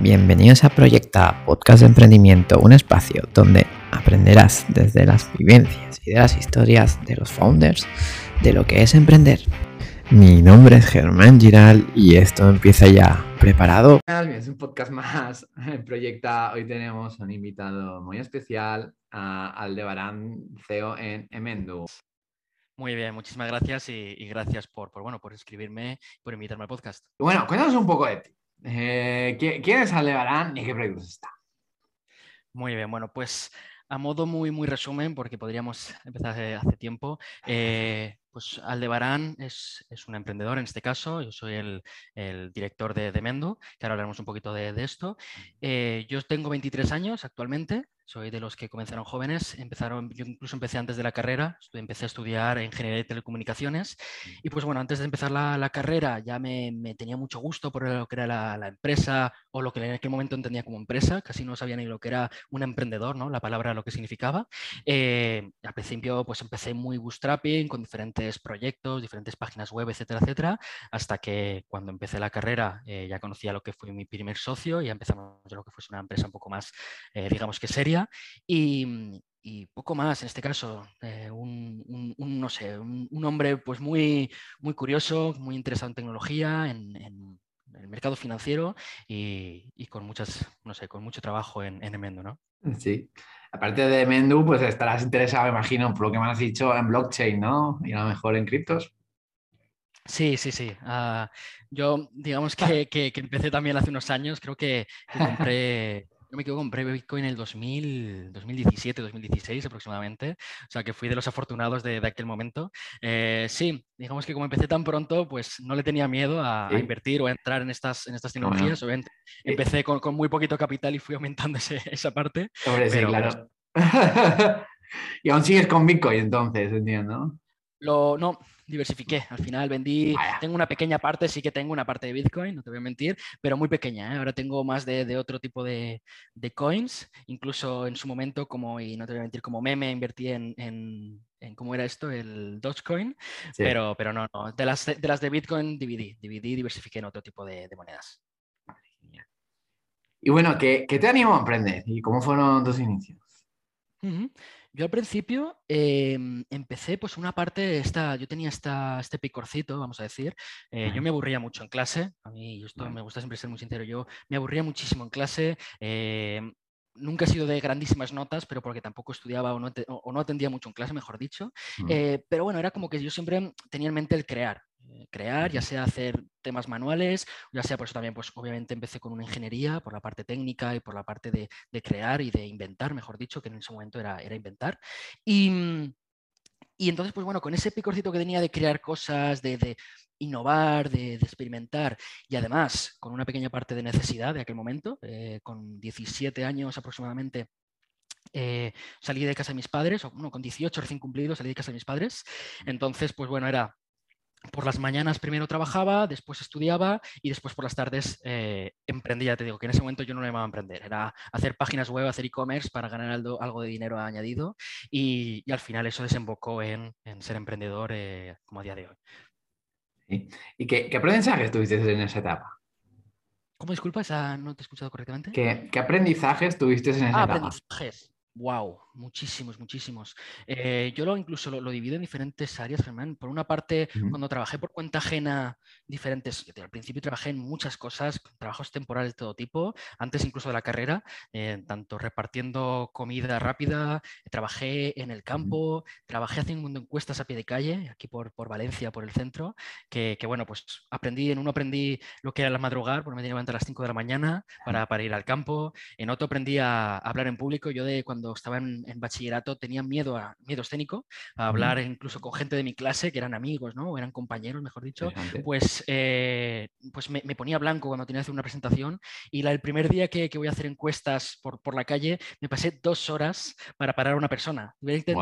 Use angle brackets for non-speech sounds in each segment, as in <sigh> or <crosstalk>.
Bienvenidos a Proyecta, podcast de emprendimiento, un espacio donde aprenderás desde las vivencias y de las historias de los founders de lo que es emprender. Mi nombre es Germán Giral y esto empieza ya. ¿Preparado? Es un podcast más en Proyecta. Hoy tenemos un invitado muy especial, a Aldebarán, CEO en Emendu. Muy bien, muchísimas gracias y, gracias por, bueno, por escribirme, por invitarme al podcast. Bueno, cuéntanos un poco de ti. Eh, ¿Quién y qué proyectos está? Muy bien, bueno, pues a modo muy, muy resumen, porque podríamos empezar hace, tiempo, eh, pues Aldebarán es, es, un emprendedor en este caso, yo soy el, director de, de, Mendo, que ahora hablaremos un poquito de, esto. Eh, yo tengo 23 años actualmente, soy de los que comenzaron jóvenes, empezaron, yo incluso empecé antes de la carrera, empecé a estudiar ingeniería de telecomunicaciones y pues bueno, antes de empezar la, carrera ya me, tenía mucho gusto por lo que era la, empresa o lo que en aquel momento entendía como empresa, casi no sabía ni lo que era un emprendedor, ¿no? la palabra lo que significaba. Eh, al principio pues empecé muy bootstrapping con diferentes proyectos, diferentes páginas web, etcétera, etcétera, hasta que cuando empecé la carrera eh, ya conocía lo que fue mi primer socio y ya empezamos lo que fuese una empresa un poco más, eh, digamos que seria y, poco más en este caso. Eh, un, no sé, un, hombre pues muy, muy curioso, muy interesado en tecnología, en, el mercado financiero y, con muchas, no sé, con mucho trabajo en, en Emendo, ¿no? Sí. Aparte de Mendu, pues estarás interesado, me imagino, por lo que me has dicho, en blockchain, ¿no? Y a lo mejor en criptos. Sí, sí, sí. Ah, yo, digamos que, que, empecé también hace unos años, creo que compré yo me quedo compré Bitcoin en el 2000, 2017, 2016 aproximadamente. O sea que fui de los afortunados de, aquel momento. Eh, sí, digamos que como empecé tan pronto, pues no le tenía miedo a, invertir o a entrar en estas, en estas tecnologías. empecé con, con, muy poquito capital y fui aumentando <laughs> esa parte. sí, claro. <laughs> y aún sigues con Bitcoin entonces, entiendo. Lo, no, diversifiqué. Al final vendí, tengo una pequeña parte, sí que tengo una parte de Bitcoin, no te voy a mentir, pero muy pequeña. ¿eh? Ahora tengo más de, otro tipo de, coins. Incluso en su momento, como, y no te voy a mentir, como meme, invertí en, en, ¿cómo era esto? El Dogecoin. Pero, pero no, no. De las, de las de Bitcoin dividí, dividí, diversifiqué en otro tipo de, monedas. Y bueno, ¿qué, ¿qué, te animó a emprender? ¿Y cómo fueron tus inicios? Yo al principio em, empecé pues una parte, esta, yo tenía esta, este picorcito, vamos a decir, eh, yo me aburría mucho en clase, a mí esto me gusta siempre ser muy sincero, yo me aburría muchísimo en clase, em, nunca he sido de grandísimas notas, pero porque tampoco estudiaba o no, o no atendía mucho en clase, mejor dicho. Eh, pero bueno, era como que yo siempre tenía en mente el crear. Eh, crear, ya sea hacer temas manuales, ya sea por eso también, pues obviamente empecé con una ingeniería, por la parte técnica y por la parte de, crear y de inventar, mejor dicho, que en ese momento era, era inventar. Y, y, entonces, pues bueno, con ese picorcito que tenía de crear cosas, de, innovar, de, experimentar y además con una pequeña parte de necesidad de aquel momento, eh, con 17 años aproximadamente. Eh, salí de casa de mis padres, o bueno, con 18 recién cumplidos salí de casa de mis padres. Entonces, pues bueno, era por las mañanas primero trabajaba, después estudiaba y después por las tardes eh, emprendía. Te digo que en ese momento yo no me llamaba a emprender, era hacer páginas web, hacer e-commerce para ganar algo, de dinero añadido y, al final eso desembocó en, ser emprendedor eh, como a día de hoy. ¿Y qué, aprendizajes tuviste en esa etapa? ¿Cómo disculpa? no te he escuchado correctamente. ¿Qué, aprendizajes tuviste en esa ah, etapa? Aprendizajes. Wow, muchísimos, muchísimos. Eh, yo lo incluso lo, divido en diferentes áreas, Germán. Por una parte, cuando trabajé por cuenta ajena, diferentes, al principio trabajé en muchas cosas, trabajos temporales de todo tipo, antes incluso de la carrera, eh, tanto repartiendo comida rápida, trabajé en el campo, trabajé haciendo encuestas a pie de calle, aquí por, por Valencia, por el centro, que, bueno, pues aprendí, en uno aprendí lo que era la madrugar, porque me tenía que levantar a las 5 de la mañana para, para ir al campo, en otro aprendí a hablar en público, yo de cuando estaba en, bachillerato tenía miedo, a, miedo escénico, a hablar incluso con gente de mi clase que eran amigos, ¿no? O eran compañeros, mejor dicho, pues, eh, pues me, ponía blanco cuando tenía que hacer una presentación y la, el primer día que, que voy a hacer encuestas por, por, la calle me pasé dos horas para parar a una persona.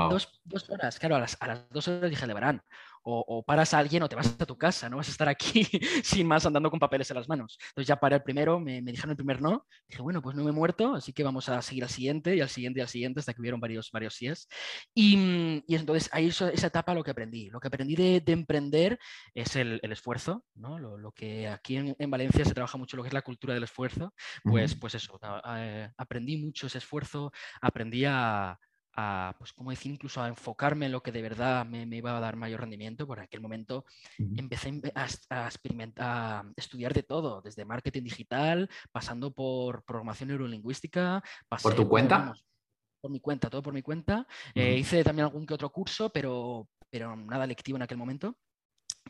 Dos, dos, horas, claro, a las, a las dos horas dije, Levarán, o, paras a alguien o te vas a tu casa, no vas a estar aquí <laughs> sin más andando con papeles en las manos. Entonces ya paré el primero, me, dijeron el primer no, dije, bueno, pues no me he muerto, así que vamos a seguir al siguiente y al siguiente y al siguiente hasta que hubieron varios, varios síes. Y, y entonces ahí esa etapa lo que aprendí. Lo que aprendí de, emprender es el, esfuerzo, ¿no? Lo, que aquí en, Valencia se trabaja mucho lo que es la cultura del esfuerzo, pues, pues eso, eh, aprendí mucho ese esfuerzo, aprendí a, a, pues, como decir, incluso a enfocarme en lo que de verdad me, iba a dar mayor rendimiento. Por aquel momento empecé a, experimentar, a estudiar de todo, desde marketing digital, pasando por programación neurolingüística. ¿Por tu cuenta? por mi cuenta, todo por mi cuenta. Eh, hice también algún que otro curso, pero, pero nada lectivo en aquel momento.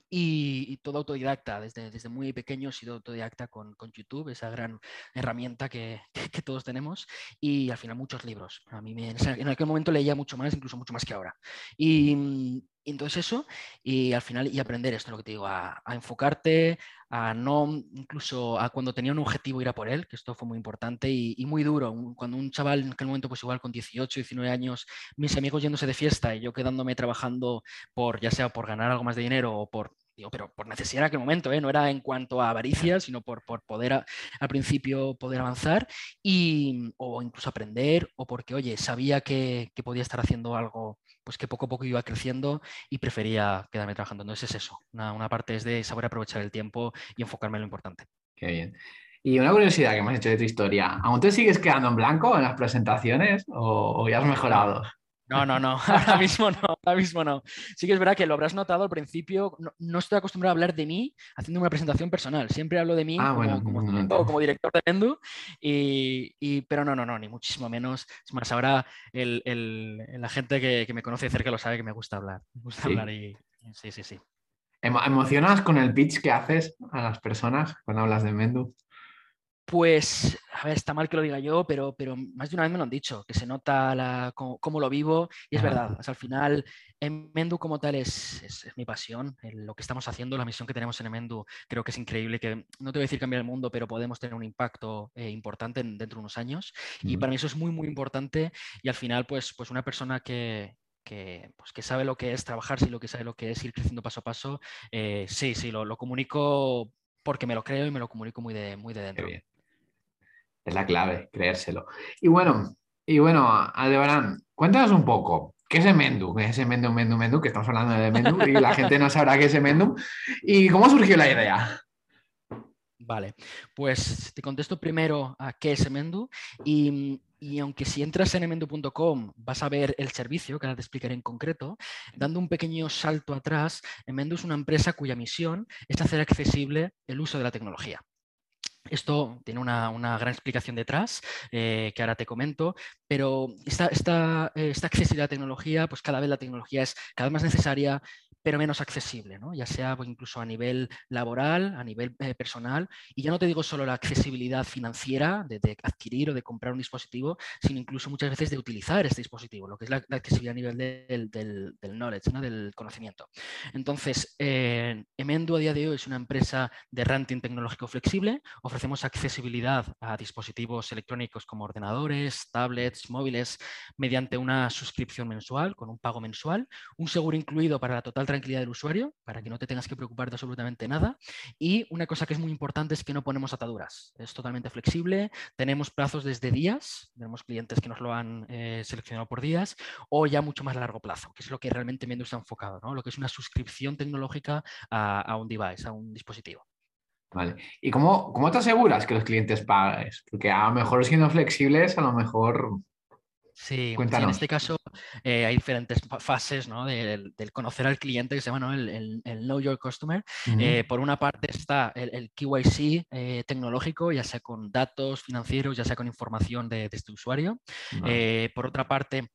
Y, todo autodidacta, desde, desde muy pequeño he sido autodidacta con, con YouTube, esa gran herramienta que, <laughs> que, todos tenemos, y al final muchos libros. A mí en aquel momento leía mucho más, incluso mucho más que ahora. Y, entonces eso, y al final, y aprender esto, lo que te digo, a, enfocarte, a no, incluso a cuando tenía un objetivo ir a por él, que esto fue muy importante y, muy duro. Cuando un chaval en aquel momento, pues igual con 18, 19 años, mis amigos yéndose de fiesta y yo quedándome trabajando por, ya sea por ganar algo más de dinero o por Digo, pero por necesidad en aquel momento, ¿eh? no era en cuanto a avaricia, sino por, por poder al principio poder avanzar y, o incluso aprender, o porque, oye, sabía que, que, podía estar haciendo algo pues que poco a poco iba creciendo y prefería quedarme trabajando. Entonces es eso, una, una parte es de saber aprovechar el tiempo y enfocarme en lo importante. Qué bien. Y una curiosidad que me has hecho de tu historia, ¿aún te sigues quedando en blanco en las presentaciones o, o ya has mejorado? No, no, no, <laughs> ahora mismo no, ahora mismo no. Sí que es verdad que lo habrás notado al principio, no, estoy acostumbrado a hablar de mí haciendo una presentación personal, siempre hablo de mí ah, como, director de Mendu, y, pero no, no, no, ni muchísimo menos. Es más, ahora la gente que, me conoce cerca lo sabe que me gusta hablar, me gusta hablar y sí, sí, sí. ¿Emocionas con el pitch que haces a las personas cuando hablas de Mendu? Pues, a ver, está mal que lo diga yo, pero, pero más de una vez me lo han dicho, que se nota la, cómo, lo vivo y es verdad. al final, Emendu como tal es, es, mi pasión, lo que estamos haciendo, la misión que tenemos en Emendu, creo que es increíble, que no te voy a decir cambiar el mundo, pero podemos tener un impacto eh, importante dentro de unos años. Y para mí eso es muy, muy importante y al final, pues, pues una persona que, que, pues, que, sabe lo que es trabajar, sí, lo que sabe lo que es ir creciendo paso a paso, eh, sí, sí, lo, lo, comunico porque me lo creo y me lo comunico muy de, muy de dentro. Es la clave, creérselo. Y bueno, y bueno, Aldebarán, cuéntanos un poco. ¿Qué es Emendum? ¿Qué es Emendum, Mendu, Mendu? Que estamos hablando de Emendum y la gente no sabrá qué es Emendum. ¿Y cómo surgió la idea? Vale, pues te contesto primero a qué es Emendu y, y aunque si entras en emendu.com vas a ver el servicio, que ahora te explicaré en concreto, dando un pequeño salto atrás, Emendu es una empresa cuya misión es hacer accesible el uso de la tecnología. Esto tiene una, gran explicación detrás, eh, que ahora te comento, pero esta, esta, esta, accesibilidad a la tecnología, pues cada vez la tecnología es cada vez más necesaria pero menos accesible, ¿no? ya sea pues, incluso a nivel laboral, a nivel eh, personal. Y ya no te digo solo la accesibilidad financiera de, adquirir o de comprar un dispositivo, sino incluso muchas veces de utilizar este dispositivo, lo que es la, accesibilidad a nivel del, del, knowledge, ¿no? del conocimiento. Entonces, eh, Emendo a día de hoy es una empresa de renting tecnológico flexible. Ofrecemos accesibilidad a dispositivos electrónicos como ordenadores, tablets, móviles, mediante una suscripción mensual, con un pago mensual, un seguro incluido para la total tranquilidad del usuario, para que no te tengas que preocupar de absolutamente nada. Y una cosa que es muy importante es que no ponemos ataduras. Es totalmente flexible, tenemos plazos desde días, tenemos clientes que nos lo han eh, seleccionado por días, o ya mucho más largo plazo, que es lo que realmente Mendo está enfocado, ¿no? lo que es una suscripción tecnológica a, un device, a un dispositivo. Vale. ¿Y cómo, cómo, te aseguras que los clientes paguen? Porque a lo mejor siendo flexibles, a lo mejor Sí, en este caso eh, hay diferentes fases ¿no? del, conocer al cliente que se llama el, Know Your Customer. Eh, por una parte está el, KYC eh, tecnológico, ya sea con datos financieros, ya sea con información de, este usuario. por otra parte,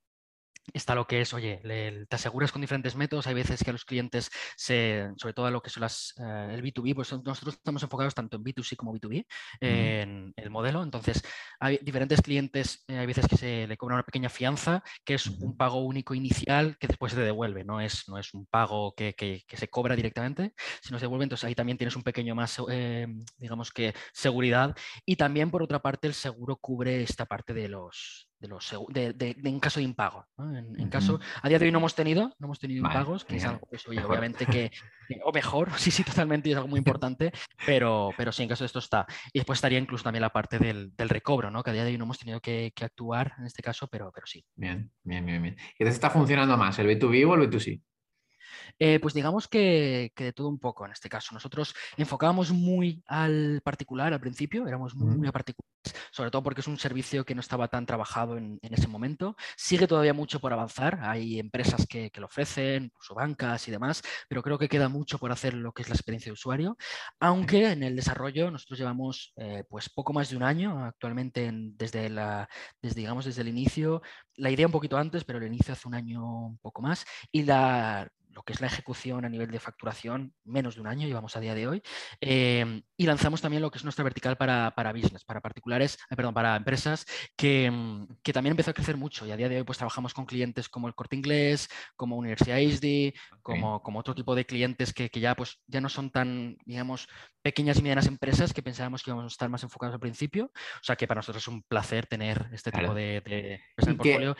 está lo que es, oye, te aseguras con diferentes métodos. Hay veces que a los clientes, se, sobre todo lo que son las, eh, el B2B, pues nosotros estamos enfocados tanto en B2C como B2B en el modelo. Entonces, hay diferentes clientes, eh, hay veces que se le cobra una pequeña fianza, que es un pago único inicial que después se devuelve. No es, no es un pago que, que, se cobra directamente, sino se devuelve. Entonces, ahí también tienes un pequeño más, eh, digamos que, seguridad. Y también, por otra parte, el seguro cubre esta parte de los de los de, de, en caso de impago. En, caso, a día de hoy no hemos tenido, no hemos tenido impagos, que es algo pues, obviamente que, o mejor, <laughs> sí, sí, totalmente, es algo muy <laughs> importante, pero, pero sí, en caso de esto está. Y después estaría incluso también la parte del, del recobro, ¿no? Que a día de hoy no hemos tenido que, que, actuar en este caso, pero, pero sí. Bien, bien, bien, bien. ¿Y entonces está funcionando más, el B2B o el B2C? Eh, pues digamos que, de todo un poco en este caso. Nosotros enfocábamos muy al particular al principio, éramos muy, muy a particulares, sobre todo porque es un servicio que no estaba tan trabajado en, ese momento. Sigue todavía mucho por avanzar, hay empresas que, lo ofrecen, incluso bancas y demás, pero creo que queda mucho por hacer lo que es la experiencia de usuario, aunque en el desarrollo nosotros llevamos eh, pues poco más de un año actualmente desde, la, desde, digamos, desde el inicio, la idea un poquito antes, pero el inicio hace un año un poco más, y la, lo que es la ejecución a nivel de facturación, menos de un año llevamos a día de hoy. Em, y lanzamos también lo que es nuestra vertical para, para business, para particulares, eh, perdón, para empresas, que, mm, que, también empezó a crecer mucho. Y a día de hoy pues trabajamos con clientes como el Corte Inglés, como Universidad ISD, como, como otro tipo de clientes que, que, ya, pues, ya no son tan, digamos, pequeñas y medianas empresas que pensábamos que íbamos a estar más enfocados al principio. O sea que para nosotros es un placer tener este tipo de, de, en el portfolio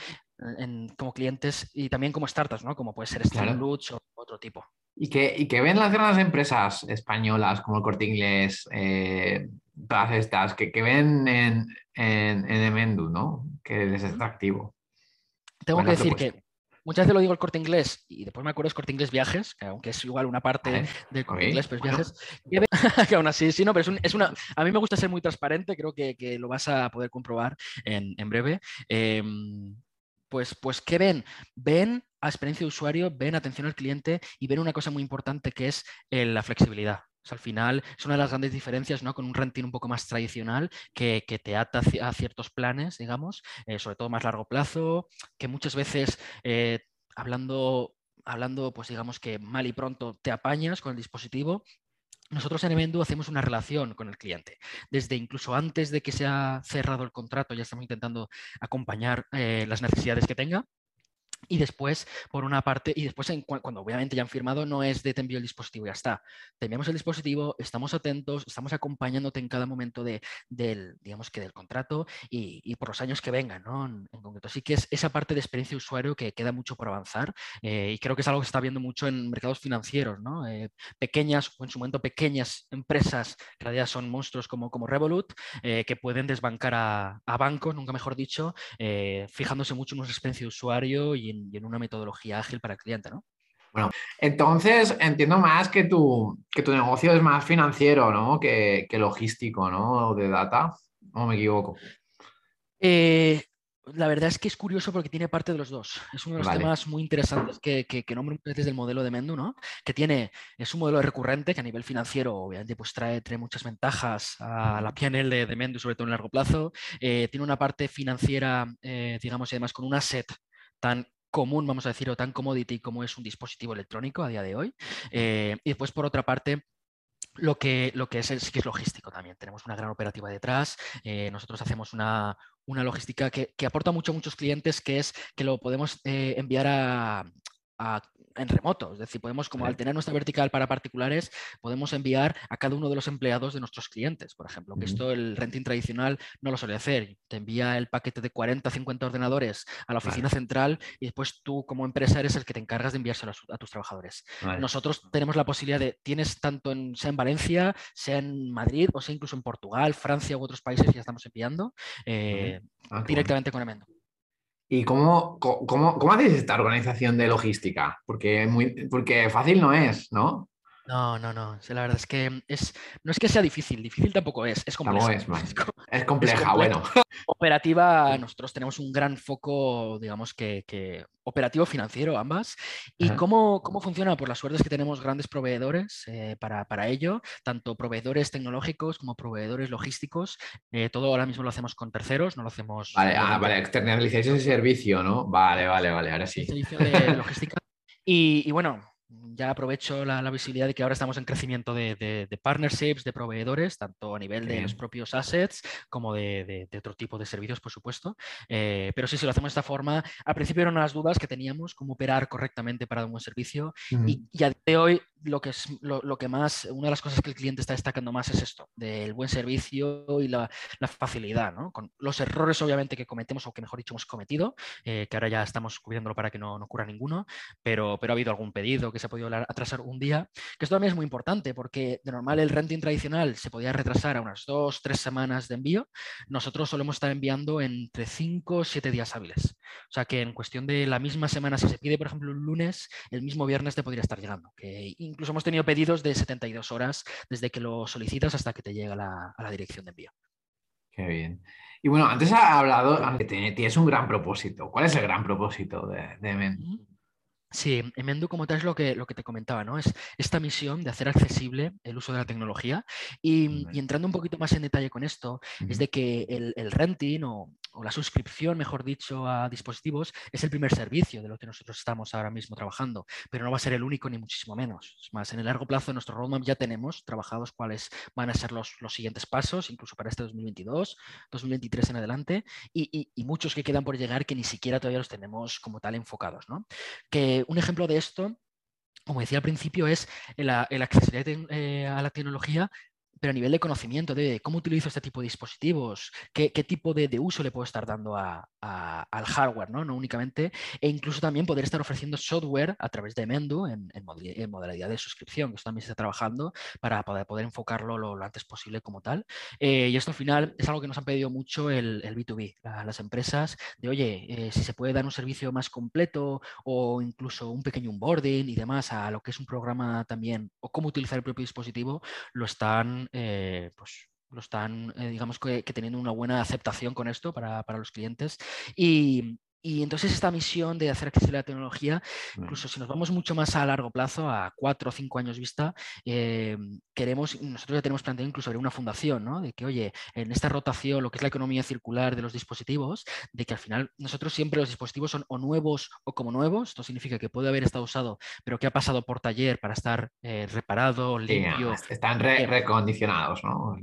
como clientes y también como startups, ¿no? Como puede ser Sterling o otro tipo. ¿Y que, y que ven las grandes empresas españolas como el Corte Inglés, eh, todas estas, que, que ven en, en, en, Emendu, ¿no? Que les es atractivo. Tengo que decir que muchas veces lo digo el corte inglés y después me acuerdo es corte inglés viajes, que aunque es igual una parte del corte inglés, pero viajes. <laughs> que aún así, sí, no, pero es, una. A mí me gusta ser muy transparente, creo que, que lo vas a poder comprobar en, en breve. Eh, pues, pues ¿qué ven? Ven a experiencia de usuario, ven atención al cliente y ven una cosa muy importante que es eh, la flexibilidad. al final es una de las grandes diferencias ¿no? con un renting un poco más tradicional que, te ata a ciertos planes, digamos, eh, sobre todo más largo plazo, que muchas veces eh, hablando hablando, pues digamos que mal y pronto te apañas con el dispositivo nosotros en Emendu hacemos una relación con el cliente. Desde incluso antes de que se ha cerrado el contrato, ya estamos intentando acompañar eh, las necesidades que tenga y después, por una parte, y después cuando obviamente ya han firmado, no es de te envío el dispositivo, ya está. Te enviamos el dispositivo, estamos atentos, estamos acompañándote en cada momento de, del, digamos que del contrato y, por los años que vengan, ¿no? En, concreto. Así que es esa parte de experiencia de usuario que queda mucho por avanzar eh, y creo que es algo que se está viendo mucho en mercados financieros, ¿no? Eh, pequeñas, o en su momento pequeñas empresas, que en realidad son monstruos como, como Revolut, eh, que pueden desbancar a, a, bancos, nunca mejor dicho, fijándose mucho en nuestra experiencia de usuario y y en una metodología ágil para el cliente, ¿no? Bueno, entonces entiendo más que tu, que tu negocio es más financiero, ¿no? Que, logístico, ¿no? O de data, ¿o me equivoco? Eh, la verdad es que es curioso porque tiene parte de los dos. Es uno de los temas muy interesantes que, que, que nombro desde el modelo de Mendu, ¿no? Que tiene, es un modelo recurrente que a nivel financiero, obviamente, pues trae, trae muchas ventajas a la PNL de, de Mendu, sobre todo en largo plazo. Eh, tiene una parte financiera, eh, digamos, y además con un asset tan común, vamos a decir, o tan commodity como es un dispositivo electrónico a día de hoy. Eh, y después, por otra parte, lo que, lo que es, que es logístico también. Tenemos una gran operativa detrás. Eh, nosotros hacemos una, una logística que, que, aporta mucho a muchos clientes, que es que lo podemos eh, enviar a, en remoto. Es decir, podemos, como al tener nuestra vertical para particulares, podemos enviar a cada uno de los empleados de nuestros clientes, por ejemplo, que esto el renting tradicional no lo suele hacer. Te envía el paquete de 40, 50 ordenadores a la oficina central y después tú como empresa eres el que te encargas de enviárselo a, tus trabajadores. Nosotros tenemos la posibilidad de, tienes tanto en, sea en Valencia, sea en Madrid o sea incluso en Portugal, Francia u otros países, ya estamos enviando eh, ah, directamente con Emendo. ¿Y cómo, cómo, cómo, hacéis esta organización de logística? Porque, muy, porque fácil no es, ¿no? No, no, no. La verdad es que es, no es que sea difícil, difícil tampoco es, es compleja. es, <laughs> es, compleja, bueno. <laughs> Operativa, nosotros tenemos un gran foco, digamos que, operativo financiero ambas. ¿Y cómo, cómo, funciona? Por la suerte es que tenemos grandes proveedores eh, para, para, ello, tanto proveedores tecnológicos como proveedores logísticos. Eh, todo ahora mismo lo hacemos con terceros, no lo hacemos... Vale, ah, vale, externalizáis ese servicio, ¿no? Vale, vale, vale, ahora sí. Servicio de logística. Y, y, bueno, ya aprovecho la, visibilidad de que ahora estamos en crecimiento de, partnerships, de proveedores, tanto a nivel de los propios assets como de, otro tipo de servicios, por supuesto. Eh, pero sí, si lo hacemos de esta forma, al principio eran las dudas que teníamos, cómo operar correctamente para un buen servicio. y, y, a día de hoy lo que es lo, que más, una de las cosas que el cliente está destacando más es esto, del buen servicio y la, facilidad, ¿no? Con los errores obviamente que cometemos o que mejor dicho hemos cometido, eh, que ahora ya estamos cubriéndolo para que no, no, ocurra ninguno, pero, pero ha habido algún pedido que se ha podido atrasar un día, que esto también es muy importante porque de normal el renting tradicional se podía retrasar a unas dos, tres semanas de envío, nosotros solemos estar enviando entre cinco o siete días hábiles. O sea que en cuestión de la misma semana, si se pide por ejemplo un lunes, el mismo viernes te podría estar llegando, que incluso hemos tenido pedidos de 72 horas desde que lo solicitas hasta que te llega la, a la dirección de envío. Qué bien. Y bueno, antes ha hablado que tienes un gran propósito. ¿Cuál es el gran propósito de, de Sí, Emendu como tal es lo que, lo que te comentaba, ¿no? Es esta misión de hacer accesible el uso de la tecnología. Y, entrando un poquito más en detalle con esto, es de que el, renting o, la suscripción, mejor dicho, a dispositivos es el primer servicio de lo que nosotros estamos ahora mismo trabajando, pero no va a ser el único ni muchísimo menos. Es más, en el largo plazo de nuestro roadmap ya tenemos trabajados cuáles van a ser los, los siguientes pasos, incluso para este 2022, 2023 en adelante, y, y, muchos que quedan por llegar que ni siquiera todavía los tenemos como tal enfocados, ¿no? Que un ejemplo de esto, como decía al principio, es el, accesibilidad eh, a la tecnología pero a nivel de conocimiento de cómo utilizo este tipo de dispositivos, qué, tipo de, uso le puedo estar dando al hardware, ¿no? no únicamente, e incluso también poder estar ofreciendo software a través de Mendu en, modalidad de suscripción, que esto también se está trabajando para poder, poder enfocarlo lo, antes posible como tal. Eh, y esto al final es algo que nos han pedido mucho el, B2B, las empresas, de oye, eh, si se puede dar un servicio más completo o incluso un pequeño onboarding y demás a lo que es un programa también, o cómo utilizar el propio dispositivo, lo están eh, pues lo están, eh, digamos que, teniendo una buena aceptación con esto para, para los clientes. Y, y entonces esta misión de hacer accesible la tecnología, incluso si nos vamos mucho más a largo plazo, a cuatro o cinco años vista, eh, queremos, nosotros ya tenemos planteado incluso una fundación, ¿no? De que, oye, en esta rotación, lo que es la economía circular de los dispositivos, de que al final nosotros siempre los dispositivos son o nuevos o como nuevos, esto significa que puede haber estado usado, pero que ha pasado por taller para estar eh, reparado, limpio. están eh, recondicionados, ¿no?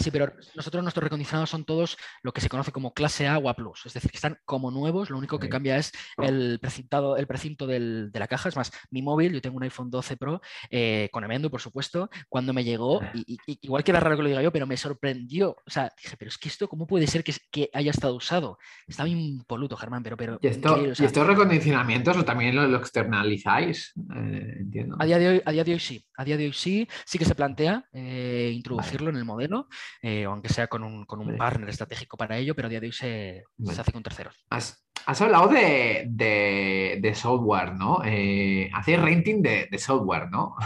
sí, pero nosotros nuestros recondicionados son todos lo que se conoce como clase A o A+, es decir, que están como nuevos lo único que cambia es el precintado, el precinto de la caja. Es más, mi móvil, yo tengo un iPhone 12 Pro eh, con Emendu, por supuesto, cuando me llegó, y, igual que era raro que lo diga yo, pero me sorprendió. O sea, dije, pero es que esto, ¿cómo puede ser que, que haya estado usado? Está bien impoluto, Germán, pero... pero ¿Y, estos recondicionamientos también lo, externalizáis? Eh, entiendo. A día, de hoy, a día de hoy sí. A día de hoy sí, sí que se plantea eh, introducirlo en el modelo, aunque sea con un, con un partner estratégico para ello, pero a día de hoy se, se hace con terceros. Has hablado de, software, ¿no? Eh, hacéis renting de, de, software, ¿no?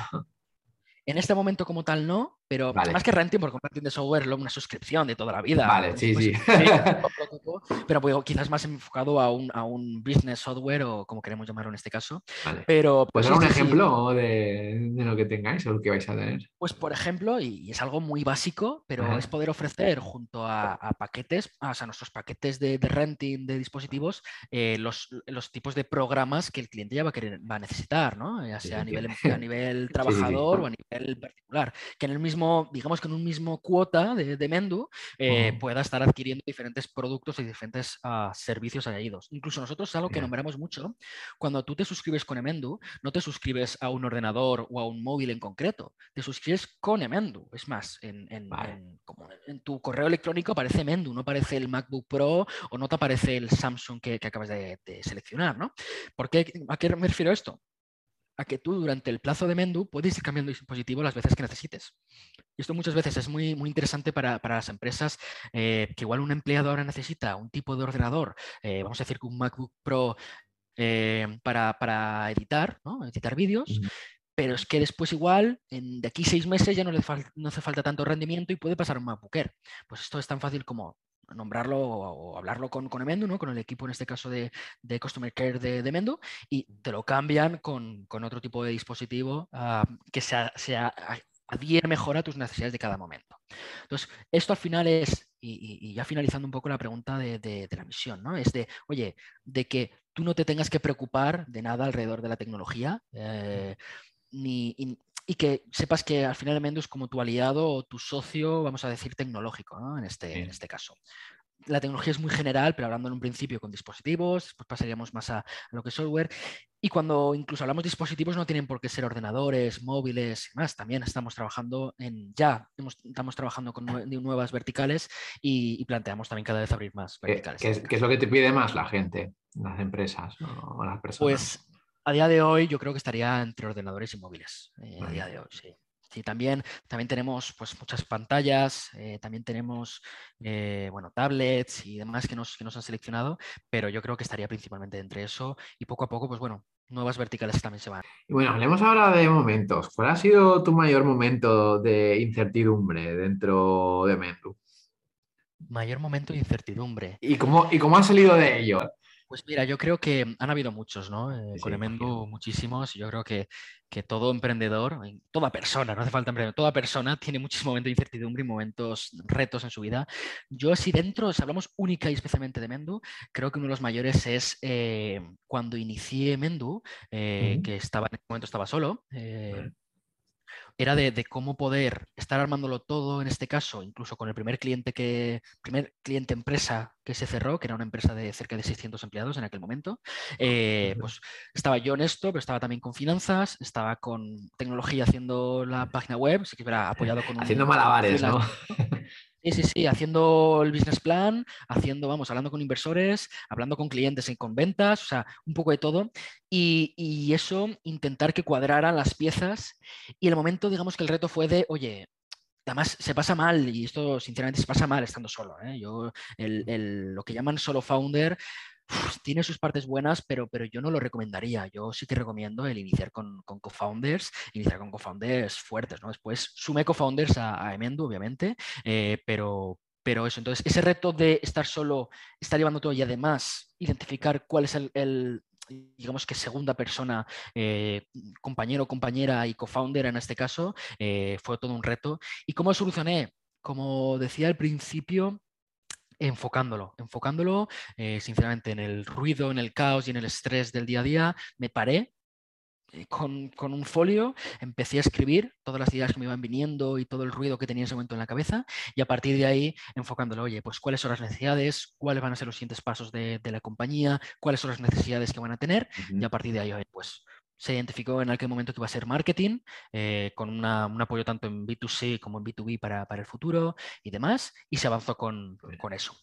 En este momento como tal no, pero más que renting, porque un renting de software es una suscripción de toda la vida. Vale, sí, sí. <laughs> pero pues, quizás más enfocado a un, a un, business software o como queremos llamarlo en este caso. Vale. Pero, pues, dar un ejemplo de, lo que tengáis o lo que vais a tener? Pues por ejemplo, y, es algo muy básico, pero es poder ofrecer junto a, paquetes, o sea, nuestros paquetes de, renting de dispositivos, eh, los, los, tipos de programas que el cliente ya va a, querer, va a necesitar, ¿no? Ya sea a nivel, a nivel <laughs> trabajador o a nivel particular. Que en el mismo digamos que en un mismo cuota de, de Mendu, eh, pueda estar adquiriendo diferentes productos y diferentes ah, servicios añadidos. Incluso nosotros es algo que nombramos mucho. Cuando tú te suscribes con Emendu, no te suscribes a un ordenador o a un móvil en concreto, te suscribes con Emendu. Es más, en, tu correo electrónico aparece Emendu, no aparece el MacBook Pro o no te aparece el Samsung que, acabas de, seleccionar. ¿no? ¿Por qué, ¿A qué me refiero esto? A que tú durante el plazo de Mendu puedes ir cambiando dispositivo las veces que necesites. Y esto muchas veces es muy, muy interesante para, las empresas eh, que igual un empleado ahora necesita un tipo de ordenador, eh, vamos a decir que un MacBook Pro eh, para, editar, ¿no? editar vídeos, pero es que después igual, en, de aquí seis meses ya no le no hace falta tanto rendimiento y puede pasar un MacBook Air. Pues esto es tan fácil como nombrarlo o, hablarlo con, con Emendo, ¿no? con el equipo en este caso de, de Customer Care de, de, Mendo, y te lo cambian con, con otro tipo de dispositivo ah, que se, se adhiere mejor a tus necesidades de cada momento. Entonces, esto al final es, y, ya finalizando un poco la pregunta de, de, la misión, ¿no? Es de, oye, de que tú no te tengas que preocupar de nada alrededor de la tecnología. Eh, ni, que sepas que al final Mendu es como tu aliado o tu socio, vamos a decir, tecnológico, ¿no? en, este, en este caso la tecnología es muy general, pero hablando en un principio con dispositivos, después pasaríamos más a, lo que es software. Y cuando incluso hablamos de dispositivos, no tienen por qué ser ordenadores, móviles y más. También estamos trabajando en, ya estamos trabajando con nuevas verticales y, planteamos también cada vez abrir más verticales. ¿Qué, es, lo que te pide más la gente, las empresas o las personas? Pues a día de hoy yo creo que estaría entre ordenadores y móviles. Eh, a día de hoy, sí. Sí, también, también tenemos pues, muchas pantallas, eh, también tenemos eh, bueno, tablets y demás que nos, que nos han seleccionado, pero yo creo que estaría principalmente entre eso y poco a poco, pues bueno, nuevas verticales también se van. Y bueno, hablemos ahora de momentos. ¿Cuál ha sido tu mayor momento de incertidumbre dentro de Mendu? Mayor momento de incertidumbre. ¿Y cómo, y cómo has salido de ello? Pues mira, yo creo que han habido muchos, ¿no? Eh, con Emendu muchísimos. Yo creo que, que, todo emprendedor, toda persona, no hace falta emprendedor, toda persona tiene muchos momentos de incertidumbre y momentos, retos en su vida. Yo si dentro, si hablamos única y especialmente de Mendu, creo que uno de los mayores es eh, cuando inicié Mendu, eh, que estaba en ese momento estaba solo era de, cómo poder estar armándolo todo en este caso, incluso con el primer cliente que, primer cliente empresa que se cerró, que era una empresa de cerca de 600 empleados en aquel momento. Eh, pues estaba yo en esto, pero estaba también con finanzas, estaba con tecnología haciendo la página web, sí que era <laughs> apoyado con Haciendo malabares, ¿no? <laughs> Sí, sí, sí, haciendo el business plan, haciendo, vamos, hablando con inversores, hablando con clientes y con ventas, o sea, un poco de todo. Y, eso, intentar que cuadraran las piezas. Y el momento, digamos que el reto fue de, oye, además se pasa mal, y esto sinceramente se pasa mal estando solo. ¿eh? Yo, lo que llaman solo founder, tiene sus partes buenas, pero, pero yo no lo recomendaría. Yo sí que recomiendo el iniciar con, con co-founders, iniciar con co-founders fuertes, ¿no? Después sume co-founders a, a, Emendo, obviamente, eh, pero, pero eso, entonces ese reto de estar solo, estar llevando todo y además identificar cuál es el, digamos que segunda persona, eh, compañero, compañera y co-founder en este caso, eh, fue todo un reto. ¿Y cómo solucioné? Como decía al principio, enfocándolo, enfocándolo eh, sinceramente en el ruido, en el caos y en el estrés del día a día, me paré eh, con, un folio, empecé a escribir todas las ideas que me iban viniendo y todo el ruido que tenía en ese momento en la cabeza y a partir de ahí enfocándolo, oye, pues cuáles son las necesidades, cuáles van a ser los siguientes pasos de, la compañía, cuáles son las necesidades que van a tener y a partir de ahí, pues se identificó en aquel momento que iba a ser marketing, eh, con un apoyo tanto en B2C como en B2B para, el futuro y demás, y se avanzó con, eso.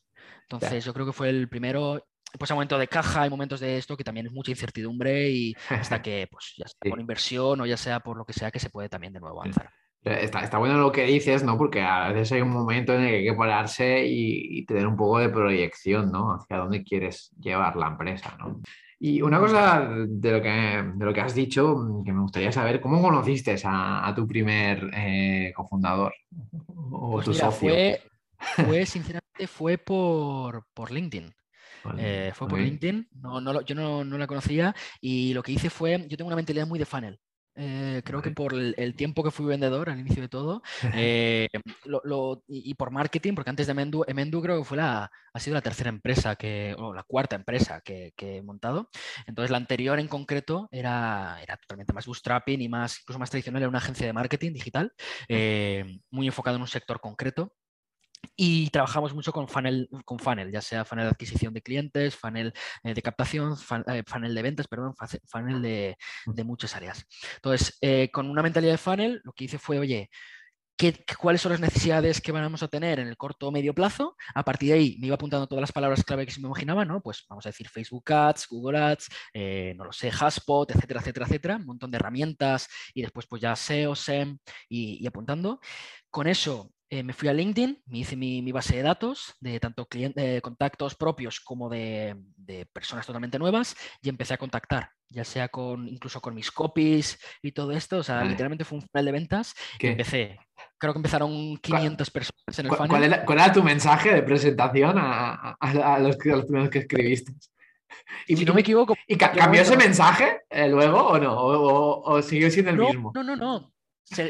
Entonces, yo creo que fue el primero. Pues hay momentos de caja, hay momentos de esto que también es mucha incertidumbre y hasta <laughs> que, pues, ya sea por inversión o ya sea por lo que sea, que se puede también de nuevo avanzar. Está, está, bueno lo que dices, ¿no? Porque a veces hay un momento en el que hay que pararse y, y tener un poco de proyección, ¿no? Hacia dónde quieres llevar la empresa, ¿no? Y una cosa de lo que, de lo que has dicho mm, que me gustaría saber, ¿cómo conociste a, tu primer eh, cofundador o pues tu socio? <laughs> Fue, sinceramente, fue por, por LinkedIn. Eh, fue por LinkedIn, no, no, yo no, no, la conocía y lo que hice fue, yo tengo una mentalidad muy de funnel. Eh, creo que por el, tiempo que fui vendedor al inicio de todo eh, y, por marketing, porque antes de Mendu, Mendu creo que fue la, ha sido la tercera empresa que, o la cuarta empresa que, he montado. Entonces la anterior en concreto era, era totalmente más bootstrapping y más, incluso más tradicional, era una agencia de marketing digital, eh, muy enfocado en un sector concreto. Y trabajamos mucho con funnel, con funnel, ya sea funnel de adquisición de clientes, funnel eh, de captación, eh, funnel de ventas, perdón, funnel de, muchas áreas. Entonces, eh, con una mentalidad de funnel, lo que hice fue, oye, ¿qué, ¿cuáles son las necesidades que vamos a tener en el corto o medio plazo? A partir de ahí me iba apuntando todas las palabras clave que se me imaginaba, ¿no? Pues vamos a decir Facebook Ads, Google Ads, no lo sé, Haspot, etcétera, etcétera, etcétera, un montón de herramientas y después pues ya SEO, SEM y, y apuntando. Con eso eh, me fui a LinkedIn, me hice mi, base de datos de tanto eh, contactos propios como de, personas totalmente nuevas y empecé a contactar, ya sea con incluso con mis copies y todo esto. O sea, literalmente fue un final de ventas que empecé. Creo que empezaron 500 personas en el funnel. ¿cuál era, tu mensaje de presentación a, los, primeros que escribiste? Y si no me equivoco. ¿Y cambió ese mensaje eh, luego o no? ¿O, siguió siendo el mismo? No, no, no.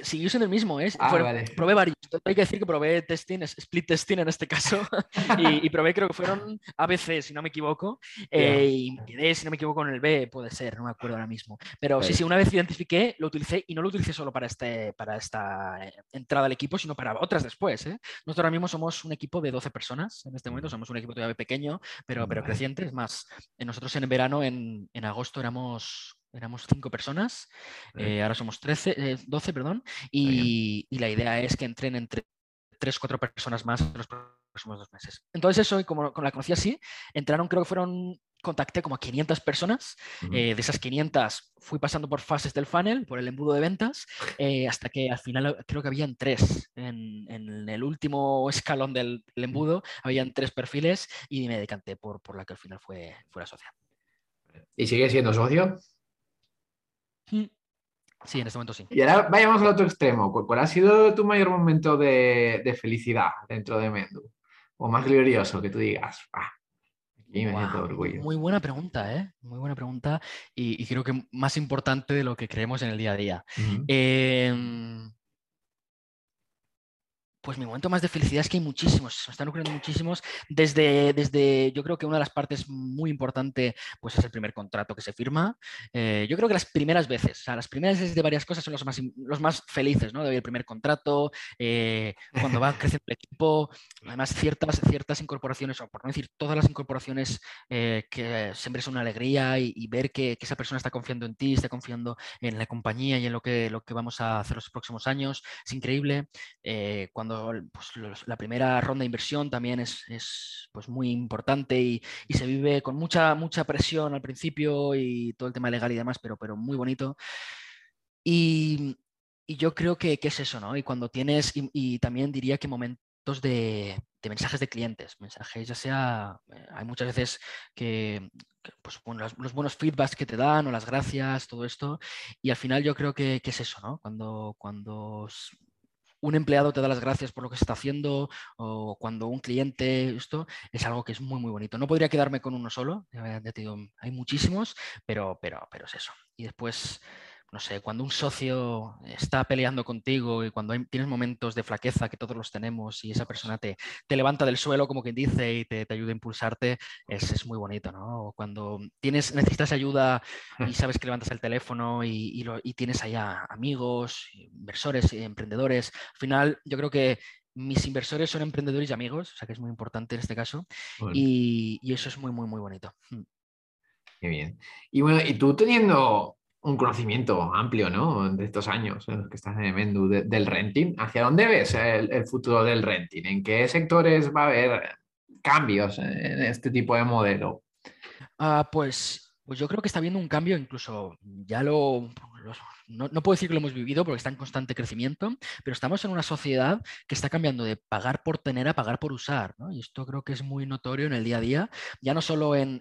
Siguió siendo el mismo, ¿eh? Ah, probé varios. Hay que decir que probé testing, split testing en este caso, <laughs> y, probé, creo que fueron ABC, si no me equivoco, eh, y quedé, si no me equivoco, en el B, puede ser, no me acuerdo ahora mismo. Pero sí, sí, una vez identifiqué, lo utilicé, y no lo utilicé solo para, este, para esta eh, entrada al equipo, sino para otras después. ¿eh? Nosotros ahora mismo somos un equipo de 12 personas, en este momento somos un equipo todavía pequeño, pero, pero creciente. Es más, nosotros en verano, en, en agosto, éramos éramos cinco personas, eh, ahora somos 13, 12, eh, perdón, y, la idea es que entren entre tres, cuatro personas más en los próximos dos meses. Entonces eso, como, como la conocí así, entraron, creo que fueron contacté como a 500 personas. Eh, de esas 500 fui pasando por fases del funnel, por el embudo de ventas, hasta que al final creo que habían tres. En, el último escalón del, embudo habían tres perfiles y me decanté por, por la que al final fue, fue la socia. ¿Y sigue siendo socio? Sí, en este momento sí. Y ahora vayamos al otro extremo. ¿Cuál ha sido tu mayor momento de, felicidad dentro de Mendu? O más glorioso que tú digas, ah, aquí me siento orgullo. Muy buena pregunta, ¿eh? Muy buena pregunta y, creo que más importante de lo que creemos en el día a día. Pues mi momento más de felicidad es que hay muchísimos, se me están ocurriendo muchísimos. Desde, desde, yo creo que una de las partes muy importante pues es el primer contrato que se firma. Eh, yo creo que las primeras veces, o sea, las primeras veces de varias cosas son los más, los más felices, ¿no? De el primer contrato, eh, cuando va <laughs> creciendo el equipo, además ciertas, ciertas incorporaciones, o por no decir todas las incorporaciones eh, que siempre es una alegría y, ver que, esa persona está confiando en ti, está confiando en la compañía y en lo que, lo que vamos a hacer los próximos años, es increíble. cuando pues, la primera ronda de inversión también es, pues, muy importante y, se vive con mucha, mucha presión al principio y todo el tema legal y demás, pero, pero muy bonito. Y, yo creo que, es eso, ¿no? Y cuando tienes, y, también diría que momentos de, mensajes de clientes, mensajes ya sea, eh, hay muchas veces que, pues, los, buenos feedbacks que te dan o las gracias, todo esto, y al final yo creo que, es eso, ¿no? Cuando, cuando un empleado te da las gracias por lo que se está haciendo o cuando un cliente, esto es algo que es muy, muy bonito. No podría quedarme con uno solo, hay muchísimos, pero, pero, pero es eso. Y después no sé, cuando un socio está peleando contigo y cuando tienes momentos de flaqueza, que todos los tenemos, y esa persona te, te levanta del suelo, como quien dice, y te, te ayuda a impulsarte, es, es, muy bonito, ¿no? Cuando tienes, necesitas ayuda y <laughs> sabes que levantas el teléfono y, y, tienes allá amigos, inversores, emprendedores, al final yo creo que mis inversores son emprendedores y amigos, o sea que es muy importante en este caso, y, y, eso es muy, muy, muy bonito. Mm. Qué bien. Y bueno, y tú teniendo un conocimiento amplio, ¿no? De estos años que estás en del renting. ¿Hacia dónde ves el, futuro del renting? ¿En qué sectores va a haber cambios en este tipo de modelo? Ah, pues, pues yo creo que está habiendo un cambio, incluso ya lo, no, puedo decir que lo hemos vivido porque está en constante crecimiento, pero estamos en una sociedad que está cambiando de pagar por tener a pagar por usar. Y esto creo que es muy notorio en el día a día, ya no solo en,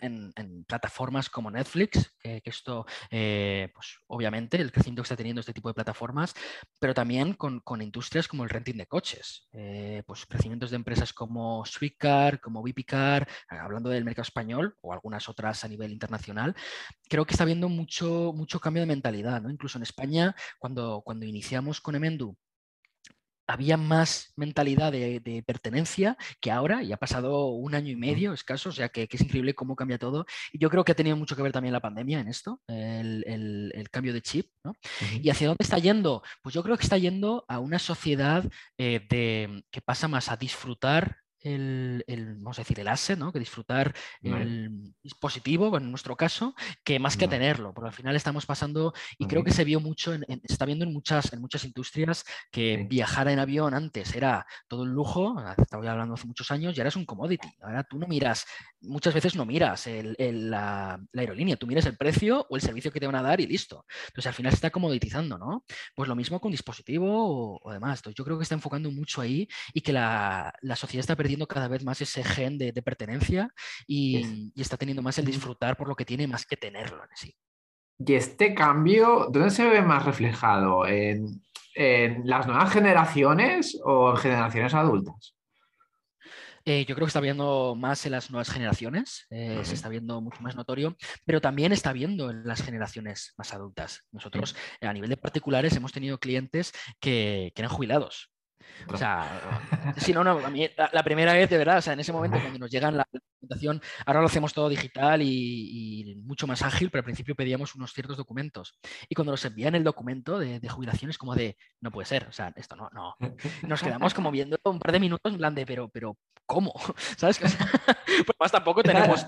plataformas como Netflix, que, esto, eh, pues obviamente, el crecimiento que está teniendo este tipo de plataformas, pero también con, industrias como el renting de coches, eh, pues crecimientos de empresas como Sweetcar, como VPCar, hablando del mercado español o algunas otras a nivel internacional, creo que está habiendo mucho, mucho cambio de mentalidad, ¿no? incluso en España, cuando, cuando iniciamos con Emendu, había más mentalidad de, pertenencia que ahora, y ha pasado un año y medio escaso, o sea que, es increíble cómo cambia todo. Y yo creo que ha tenido mucho que ver también la pandemia en esto, el, cambio de chip. ¿Y hacia dónde está yendo? Pues yo creo que está yendo a una sociedad eh, de, que pasa más a disfrutar el, vamos a decir, el asset, ¿no? que disfrutar el dispositivo, en nuestro caso, que más que tenerlo, porque al final estamos pasando, y creo que se vio mucho, en, se está viendo en muchas, en muchas industrias que viajar en avión antes era todo un lujo, estaba hablando hace muchos años, y ahora es un commodity. Ahora tú no miras, muchas veces no miras la, aerolínea, tú miras el precio o el servicio que te van a dar y listo. Entonces al final se está comoditizando, ¿no? Pues lo mismo con dispositivo o, demás. Entonces yo creo que está enfocando mucho ahí y que la, la sociedad está perdiendo cada vez más ese gen de, pertenencia y, está teniendo más el disfrutar por lo que tiene más que tenerlo en sí. ¿Y este cambio, dónde se ve más reflejado? ¿En, las nuevas generaciones o en generaciones adultas? Eh, yo creo que está viendo más en las nuevas generaciones, eh, se está viendo mucho más notorio, pero también está viendo en las generaciones más adultas. Nosotros, a nivel de particulares, hemos tenido clientes que, que eran jubilados. O sea, si no, no, a mí la, primera vez, de verdad, o sea, en ese momento cuando nos llegan la documentación, ahora lo hacemos todo digital y, mucho más ágil, pero al principio pedíamos unos ciertos documentos. Y cuando nos envían el documento de, de jubilación es como de, no puede ser, o sea, esto no, no. Nos quedamos como viendo un par de minutos en plan de, pero, pero, ¿cómo? <laughs> ¿Sabes? <laughs> pues más tampoco tenemos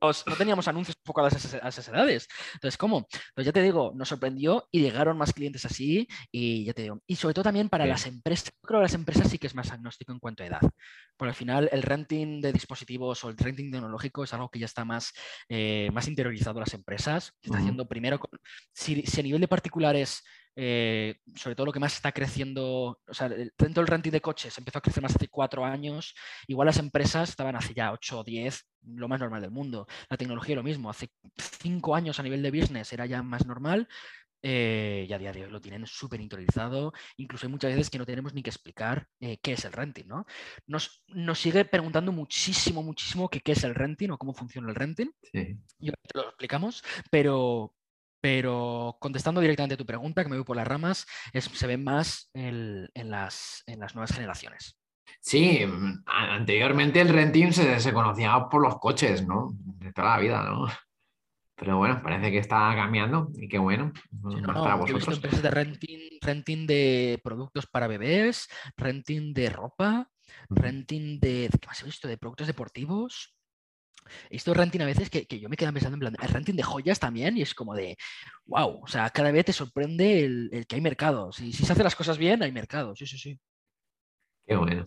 no teníamos anuncios enfocados a esas, edades. Entonces, ¿cómo? Pues ya te digo, nos sorprendió y llegaron más clientes así y ya te digo. Y sobre todo también para las empresas, creo que las empresas sí que es más agnóstico en cuanto a edad. Porque al final el renting de dispositivos o el renting tecnológico es algo que ya está más, eh, más interiorizado en las empresas. está haciendo primero, si, si a nivel de particulares eh, sobre todo lo que más está creciendo, o sea, dentro del renting de coches empezó a crecer más hace cuatro años, igual las empresas estaban hace ya ocho o diez, lo más normal del mundo. La tecnología lo mismo, hace cinco años a nivel de business era ya más normal, eh, ya a día de hoy lo tienen súper interiorizado. Incluso hay muchas veces que no tenemos ni que explicar eh, qué es el renting. ¿no? Nos, nos, sigue preguntando muchísimo, muchísimo qué es el renting o cómo funciona el renting. Sí. Y lo explicamos, pero, pero contestando directamente a tu pregunta, que me voy por las ramas, es, se ve más en, las, en las nuevas generaciones. Sí, anteriormente el renting se, se, conocía por los coches, ¿no? De toda la vida, ¿no? Pero bueno, parece que está cambiando y qué bueno. Sí, no, no, he visto empresas de renting, renting de productos para bebés, renting de ropa, renting de, ¿qué más he visto? De productos deportivos. He visto renting a veces que, yo me quedo pensando en plan, el renting de joyas también y es como de, wow, o sea, cada vez te sorprende el, que hay mercado. Si, si se hacen las cosas bien, hay mercado, sí, sí, sí. Qué bueno.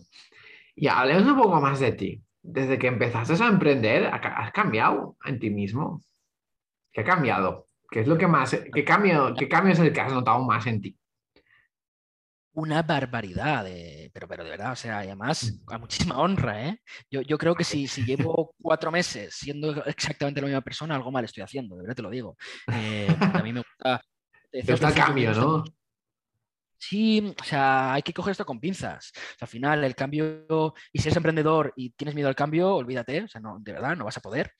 Y hablemos un poco más de ti. Desde que empezaste a emprender, ¿has cambiado en ti mismo? ¿Qué ha cambiado? ¿Qué es lo que más, qué cambio, qué cambio es el que has notado más en ti? Una barbaridad, pero, pero de verdad, o sea, además a muchísima honra, ¿eh? Yo, yo creo que si, si, llevo cuatro meses siendo exactamente la misma persona, algo mal estoy haciendo, de verdad te lo digo. Eh, a mí me gusta... Gusta <laughs> el cambio, ¿no? Sí, o sea, hay que coger esto con pinzas. al final, el cambio, y si eres emprendedor y tienes miedo al cambio, olvídate, o sea, no, de verdad, no vas a poder.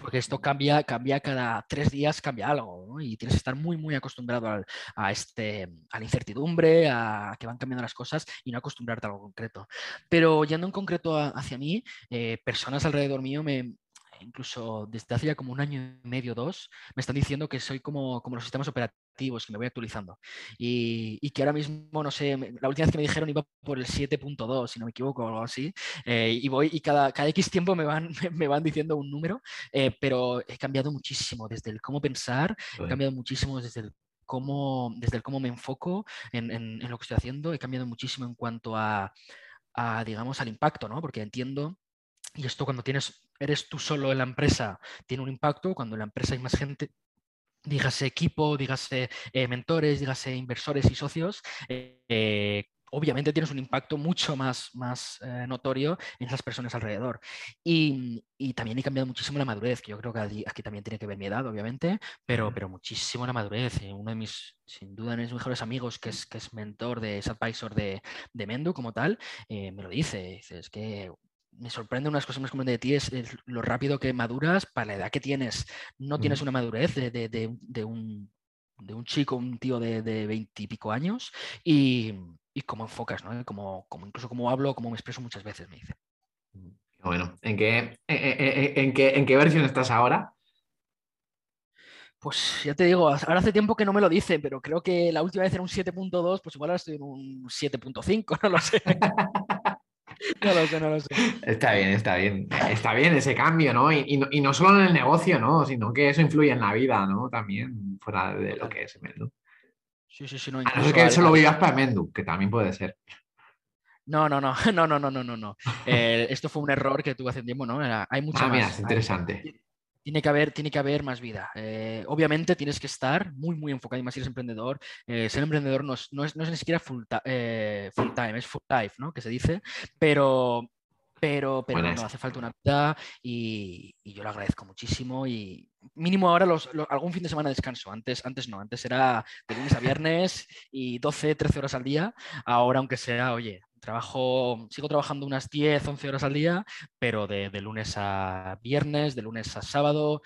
Porque esto cambia, cambia cada tres días, cambia algo, y tienes que estar muy, muy acostumbrado a, este, a la incertidumbre, a que van cambiando las cosas y no acostumbrarte a algo concreto. Pero yendo en concreto hacia mí, eh, personas alrededor mío me, incluso desde hace ya como un año y medio, dos, me están diciendo que soy como, como los sistemas operativos, que me voy actualizando. Y, y, que ahora mismo, no sé, la última vez que me dijeron iba por el 7.2, si no me equivoco, o algo así. Eh, y voy y cada, cada X tiempo me van, <laughs> me van diciendo un número, eh, pero he cambiado muchísimo desde el cómo pensar, he cambiado muchísimo desde el cómo, desde el cómo me enfoco en, en, en lo que estoy haciendo, he cambiado muchísimo en cuanto a, a digamos, al impacto, ¿no? Porque entiendo y esto cuando tienes, eres tú solo en la empresa, tiene un impacto. Cuando en la empresa hay más gente, dígase equipo, dígase eh, mentores, dígase inversores y socios, eh, obviamente tienes un impacto mucho más, más eh, notorio en esas personas alrededor. Y, también he cambiado muchísimo la madurez, que yo creo que aquí, también tiene que ver mi edad, obviamente, pero, pero muchísimo la madurez. Uno de mis, sin duda, de mis mejores amigos, que es, que es mentor de, es advisor de, de Mendo como tal, me lo dice. Dice, es que me sorprende unas cosas más como de ti es, lo rápido que maduras para la edad que tienes. No tienes una madurez de, un, chico, un tío de veintipico años y, cómo enfocas, ¿no? Como, como, incluso cómo hablo, cómo me expreso muchas veces, me dice. Bueno, ¿en qué, en, qué, en qué versión estás ahora? Pues ya te digo, ahora hace tiempo que no me lo dice, pero creo que la última vez era un 7.2, pues igual ahora estoy en un 7.5, <laughs> no lo sé. <laughs> No lo sé, no lo sé. Está bien, está bien. Está bien ese cambio, ¿no? Y, no, solo en el negocio, ¿no? Sino que eso influye en la vida, ¿no? También, fuera de lo que es Mendu. Sí, sí, sí. No, a no ser que eso lo vivas para Mendu, que también puede ser. No, no, <laughs> no, no, no, no, no, no. Eh, esto fue un error que tuve hace tiempo, ¿no? hay mucha ah, mira, es interesante tiene que haber, tiene que haber más vida. Eh, obviamente tienes que estar muy, muy enfocado, y más si eres emprendedor. Eh, ser emprendedor no es, no, es, ni siquiera full, eh, full, time, es full life, ¿no? Que se dice, pero, pero, pero no, hace falta una vida y, yo lo agradezco muchísimo y mínimo ahora los, algún fin de semana descanso. Antes, antes no, antes era de lunes a viernes y 12, 13 horas al día. Ahora, aunque sea, oye, trabajo, sigo trabajando unas 10, 11 horas al día, pero de, lunes a viernes, de lunes a sábado,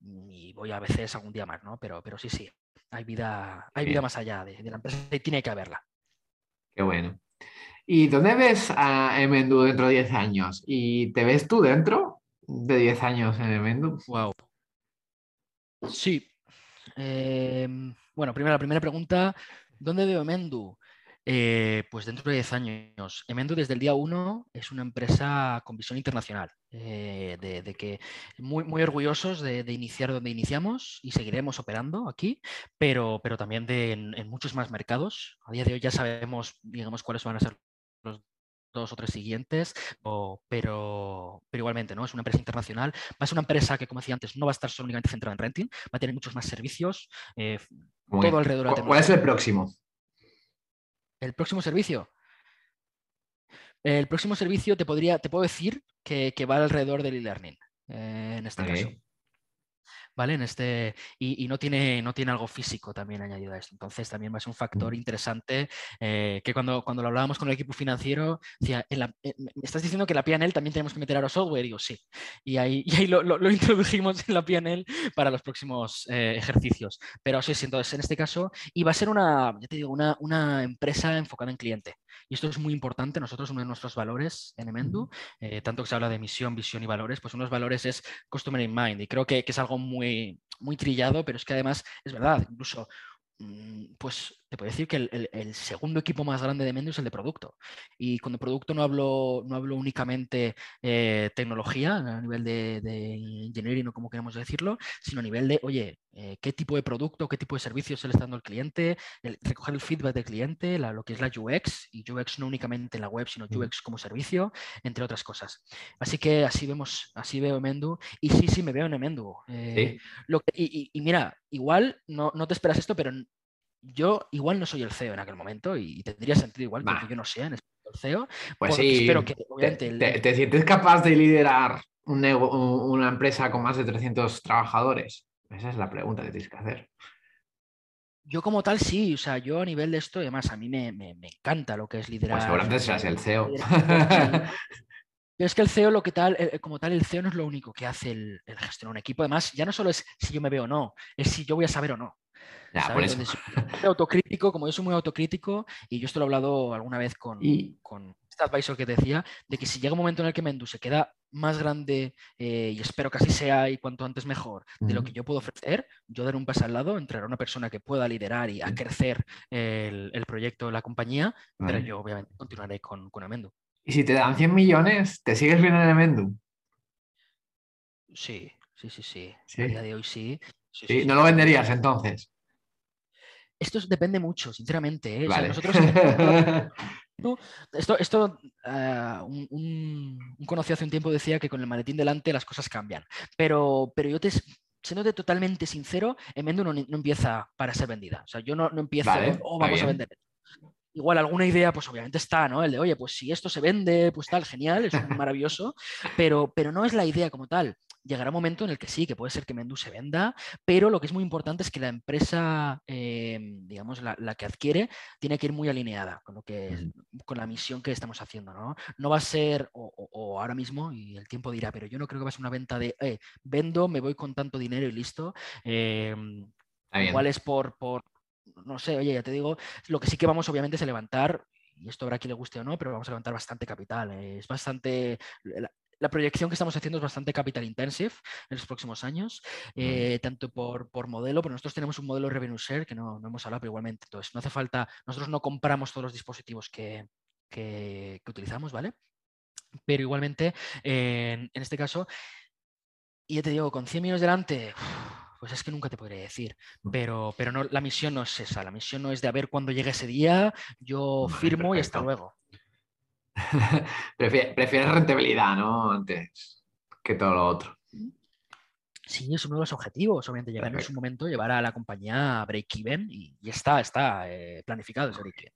y voy a veces algún día más, ¿no? Pero, pero sí, sí, hay vida, hay vida más allá de, la empresa y tiene que haberla. Qué bueno. ¿Y dónde ves a Emendu dentro de 10 años? ¿Y te ves tú dentro de 10 años en Emendu? Wow. Sí. Em, bueno, primero, la primera pregunta, ¿dónde veo Emendu? Eh, pues dentro de 10 años. Emendo desde el día 1 es una empresa con visión internacional, eh, de, que muy, muy orgullosos de, iniciar donde iniciamos y seguiremos operando aquí, pero, pero también de, en, muchos más mercados. A día de hoy ya sabemos, digamos, cuáles van a ser los dos o tres siguientes, pero, pero igualmente, ¿no? Es una empresa internacional. Va a ser una empresa que, como decía antes, no va a estar solo únicamente centrada en renting, va a tener muchos más servicios, eh, todo alrededor de ¿Cuál es el próximo? El próximo servicio. El próximo servicio te podría, te puedo decir que, va alrededor del e-learning, eh, en este caso. ¿Vale? En este, y, no, tiene, no tiene algo físico también añadido a esto. Entonces también va a ser un factor interesante eh, que cuando, cuando lo hablábamos con el equipo financiero, decía, eh, me estás diciendo que la PNL también tenemos que meter a los software. Y digo, sí. Y ahí, <laughs> y ahí lo, lo, introdujimos en la PNL para los próximos eh, ejercicios. Pero sí, entonces en este caso, y va a ser una, ya te digo, una, una empresa enfocada en cliente. Y esto es muy importante. Nosotros, uno de nuestros valores en Emendu, tanto que se habla de misión, visión y valores, pues uno de los valores es Customer in Mind. Y creo que, que es algo muy muy, trillado, pero es que además es verdad, incluso mm, pues te puedo decir que el, segundo equipo más grande de Mendu es el de producto. Y con el producto no hablo, no hablo únicamente eh, tecnología a nivel de, de, engineering o como queremos decirlo, sino a nivel de, oye, eh, qué tipo de producto, qué tipo de servicios se le está dando al cliente, recoger el feedback del cliente, lo que es la UX, y UX no únicamente en la web, sino UX como servicio, entre otras cosas. Así que así vemos, así veo Mendu, y sí, sí, me veo en Mendu. Eh, y, y, mira, igual no, no te esperas esto, pero yo igual no soy el CEO en aquel momento y tendría sentido igual que yo no sea en el CEO. Pues sí, espero que, te, sientes capaz de liderar una empresa con más de 300 trabajadores? Esa es la pregunta que tienes que hacer. Yo como tal sí, o sea, yo a nivel de esto, además a mí me, encanta lo que es liderar. Pues seguramente seas el CEO. Pero es que el CEO, lo que tal, eh, como tal, el CEO no es lo único que hace el, el gestionar un equipo. Además, ya no solo es si yo me veo o no, es si yo voy a saber o no. Ya, por eso. autocrítico, como yo soy muy autocrítico, y yo esto lo he hablado alguna vez con, con este advisor que decía, de que si llega un momento en el que Mendu se queda más grande, eh, y espero que así sea y cuanto antes mejor, de lo que yo puedo ofrecer, yo daré un paso al lado, entrará una persona que pueda liderar y a crecer el, el proyecto de la compañía, pero yo obviamente continuaré con, con Amendu. ¿Y si te dan 100 millones, te sigues viendo en Amendu? Sí, sí, sí, sí. A día de hoy sí. Sí, no lo venderías entonces. Esto depende mucho, sinceramente. ¿eh? nosotros, <laughs> esto, esto ah, un, conocido hace un tiempo decía que con el maletín delante las cosas cambian. Pero, pero yo te, siéndote totalmente sincero, Emendo no, no empieza para ser vendida. O sea, yo no, no empiezo, oh, vamos a vender. Igual alguna idea, pues obviamente está, ¿no? El de, oye, pues si esto se vende, pues tal, genial, es <laughs> maravilloso, pero, pero no es la idea como tal llegará un momento en el que sí, que puede ser que Mendu se venda, pero lo que es muy importante es que la empresa, eh, digamos, la, que adquiere, tiene que ir muy alineada con, lo que, con la misión que estamos haciendo. ¿no? no va a ser, o, ahora mismo, y el tiempo dirá, pero yo no creo que va a ser una venta de, eh, vendo, me voy con tanto dinero y listo. Eh, igual es por, por, no sé, oye, ya te digo, lo que sí que vamos obviamente es a levantar y esto habrá quien le guste o no, pero vamos a levantar bastante capital. Es bastante la proyección que estamos haciendo es bastante capital intensive en los próximos años, eh, tanto por, modelo, pero nosotros tenemos un modelo revenue share que no, hemos hablado, pero igualmente, entonces no hace falta, nosotros no compramos todos los dispositivos que, utilizamos, ¿vale? Pero igualmente, en, este caso, y ya te digo, con 100 millones delante, pues es que nunca te podré decir. Pero, pero no, la misión no es esa. La misión no es de a ver cuándo llegue ese día, yo firmo y hasta luego. <laughs> Prefieres rentabilidad, ¿no? Antes que todo lo otro. Sí, es uno de los objetivos, obviamente, llegar en su momento, llevar a la compañía a break-even y, está, está eh, planificado ese break-even.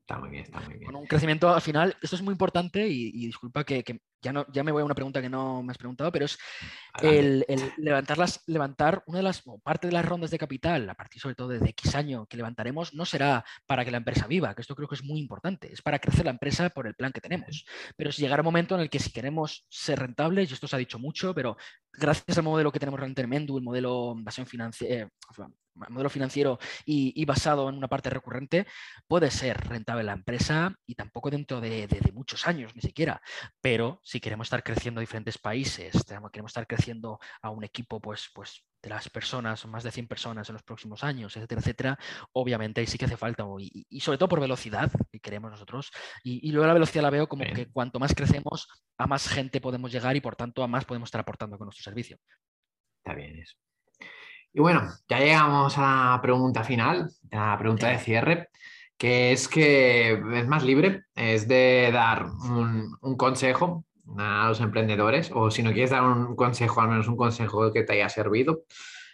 Está muy bien, está muy bien. Con un crecimiento al final, esto es muy importante y, disculpa que, ya, no, ya me voy a una pregunta que no me has preguntado, pero es el, levantar, levantar una de las, parte de las rondas de capital, a partir sobre todo de X año que levantaremos, no será para que la empresa viva, que esto creo que es muy importante, es para crecer la empresa por el plan que tenemos. Pero si llegará un momento en el que si queremos ser rentables, y esto se ha dicho mucho, pero gracias al modelo que tenemos realmente en Mendu, el modelo financiera, eh, modelo financiero y, basado en una parte recurrente, puede ser rentable la empresa y tampoco dentro de, muchos años ni siquiera. Pero si queremos estar creciendo en diferentes países, queremos estar creciendo a un equipo pues, pues de las personas, más de 100 personas en los próximos años, etcétera, etcétera, obviamente ahí sí que hace falta, y, sobre todo por velocidad que queremos nosotros. Y, luego la velocidad la veo como que cuanto más crecemos, a más gente podemos llegar y por tanto a más podemos estar aportando con nuestro servicio. Está bien eso. Y bueno, ya llegamos a la pregunta final, a la pregunta de cierre, que es que es más libre, es de dar un, consejo a los emprendedores, o si no quieres dar un consejo, al menos un consejo que te haya servido,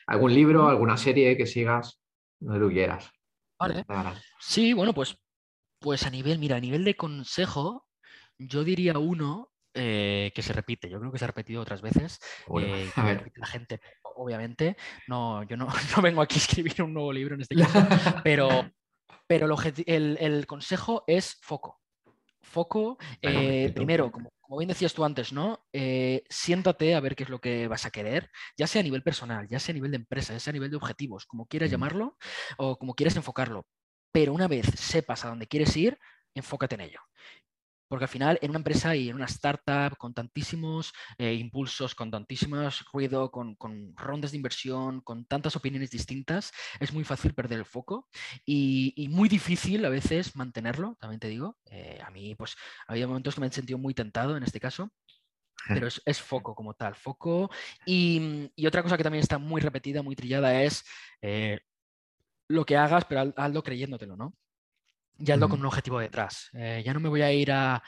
algún libro, alguna serie que sigas, lo que tú quieras. Vale. Sí, bueno, pues, pues a nivel, mira, a nivel de consejo, yo diría uno eh, que se repite. Yo creo que se ha repetido otras veces. Eh, <laughs> la gente, obviamente, no, yo no, <laughs> no, vengo aquí a escribir un nuevo libro en este caso, pero, pero el, el, consejo es foco. Foco, eh, primero, como, como, bien decías tú antes, ¿no? siéntate a ver qué es lo que vas a querer, ya sea a nivel personal, ya sea a nivel de empresa, ya sea a nivel de objetivos, como quieras llamarlo o como quieras enfocarlo. Pero una vez sepas a dónde quieres ir, enfócate en ello. Porque al final en una empresa y en una startup con tantísimos eh, impulsos, con tantísimos ruido, con, rondas de inversión, con tantas opiniones distintas, es muy fácil perder el foco y, muy difícil a veces mantenerlo, también te digo. Eh, a mí pues había momentos que me he sentido muy tentado en este caso, pero es, foco como tal, foco. Y, otra cosa que también está muy repetida, muy trillada es eh, lo que hagas, pero hazlo creyéndotelo, ¿no? Ya ando con un objetivo detrás. Eh, ya no me voy a ir a,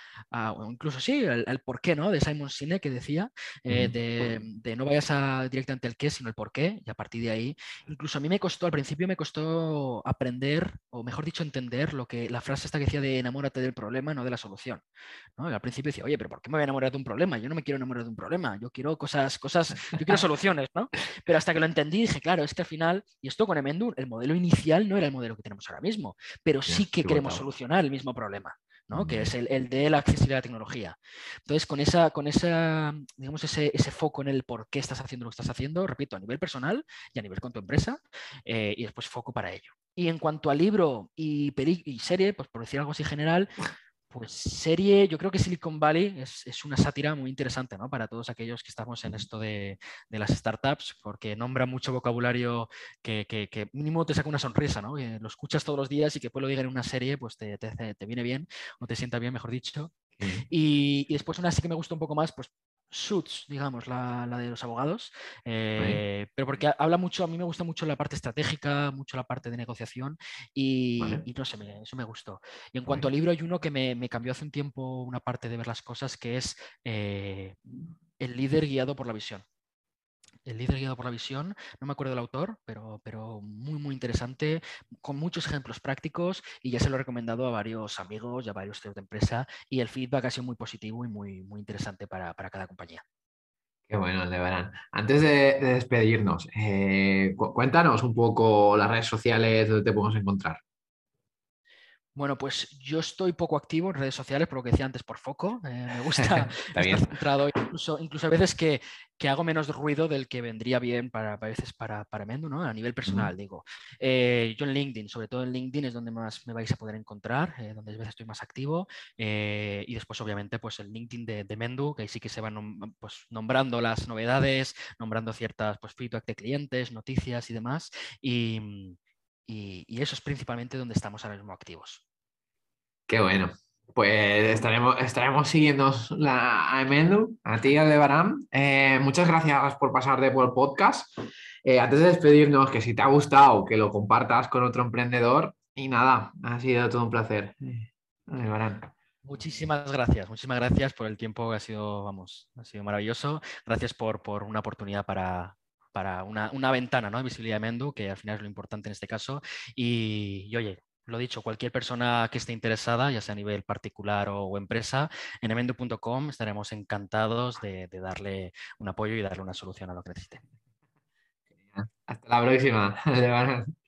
incluso sí, al, por qué, ¿no? De Simon Sinek que decía, eh, de, no vayas a, directamente al qué, sino el por qué, y a partir de ahí, incluso a mí me costó, al principio me costó aprender, o mejor dicho, entender lo que la frase esta que decía de enamórate del problema, no de la solución. Al principio decía, oye, pero ¿por qué me voy a enamorar de un problema? Yo no me quiero enamorar de un problema, yo quiero cosas, cosas, yo quiero <laughs> soluciones, ¿no? Pero hasta que lo entendí, dije, claro, es que al final, y esto con Emendur, el modelo inicial no era el modelo que tenemos ahora mismo, pero sí que queremos solucionar el mismo problema. ¿no? que es el, de la accesibilidad a la tecnología. Entonces, con, esa, con esa, digamos, ese, ese, foco en el por qué estás haciendo lo que estás haciendo, repito, a nivel personal y a nivel con tu empresa, eh, y después foco para ello. Y en cuanto a libro y, y serie, pues por decir algo así general, pues serie, yo creo que Silicon Valley es, una sátira muy interesante ¿no? para todos aquellos que estamos en esto de, las startups, porque nombra mucho vocabulario que, mínimo te saca una sonrisa, ¿no? lo escuchas todos los días y que después lo digan en una serie, pues te, te, viene bien o te sienta bien, mejor dicho. Y, y, después una sí que me gusta un poco más, pues Suits, digamos, la, de los abogados, eh, pero porque habla mucho, a mí me gusta mucho la parte estratégica, mucho la parte de negociación y, no sé, eso me gustó. Y en cuanto al libro, hay uno que me, cambió hace un tiempo una parte de ver las cosas, que es eh, El líder guiado por la visión. El líder guiado por la visión, no me acuerdo del autor, pero, pero muy, muy interesante, con muchos ejemplos prácticos y ya se lo he recomendado a varios amigos y a varios CEOs de empresa y el feedback ha sido muy positivo y muy, muy interesante para, cada compañía. Qué bueno, Aldebarán. Antes de, despedirnos, eh, cuéntanos un poco las redes sociales donde te podemos encontrar. Bueno, pues yo estoy poco activo en redes sociales, por lo que decía antes, por foco. Eh, me <laughs> gusta estar centrado, incluso, incluso a veces que, hago menos ruido del que vendría bien para, a veces para, para Mendo, ¿no? A nivel personal, digo. Eh, yo en LinkedIn, sobre todo en LinkedIn es donde más me vais a poder encontrar, eh, donde a veces estoy más activo. y después, obviamente, pues el LinkedIn de, de Mendu, que ahí sí que se van pues, nombrando las novedades, nombrando ciertas pues, feedback de clientes, noticias y demás. Y, y, eso es principalmente donde estamos ahora mismo activos. Qué bueno. Pues estaremos, estaremos siguiendo la, a Emendu, a ti, Aldebarán. Eh, muchas gracias por pasarte por el podcast. Eh, antes de despedirnos, que si te ha gustado, que lo compartas con otro emprendedor. Y nada, ha sido todo un placer. Eh, muchísimas gracias, muchísimas gracias por el tiempo que ha sido, vamos, ha sido maravilloso. Gracias por, por una oportunidad para, para una, una, ventana ¿no? de visibilidad de Mendu, que al final es lo importante en este caso. Y, y oye, lo dicho, cualquier persona que esté interesada, ya sea a nivel particular o, empresa, en emendo.com estaremos encantados de, de darle un apoyo y darle una solución a lo que necesite. Hasta la próxima. <laughs>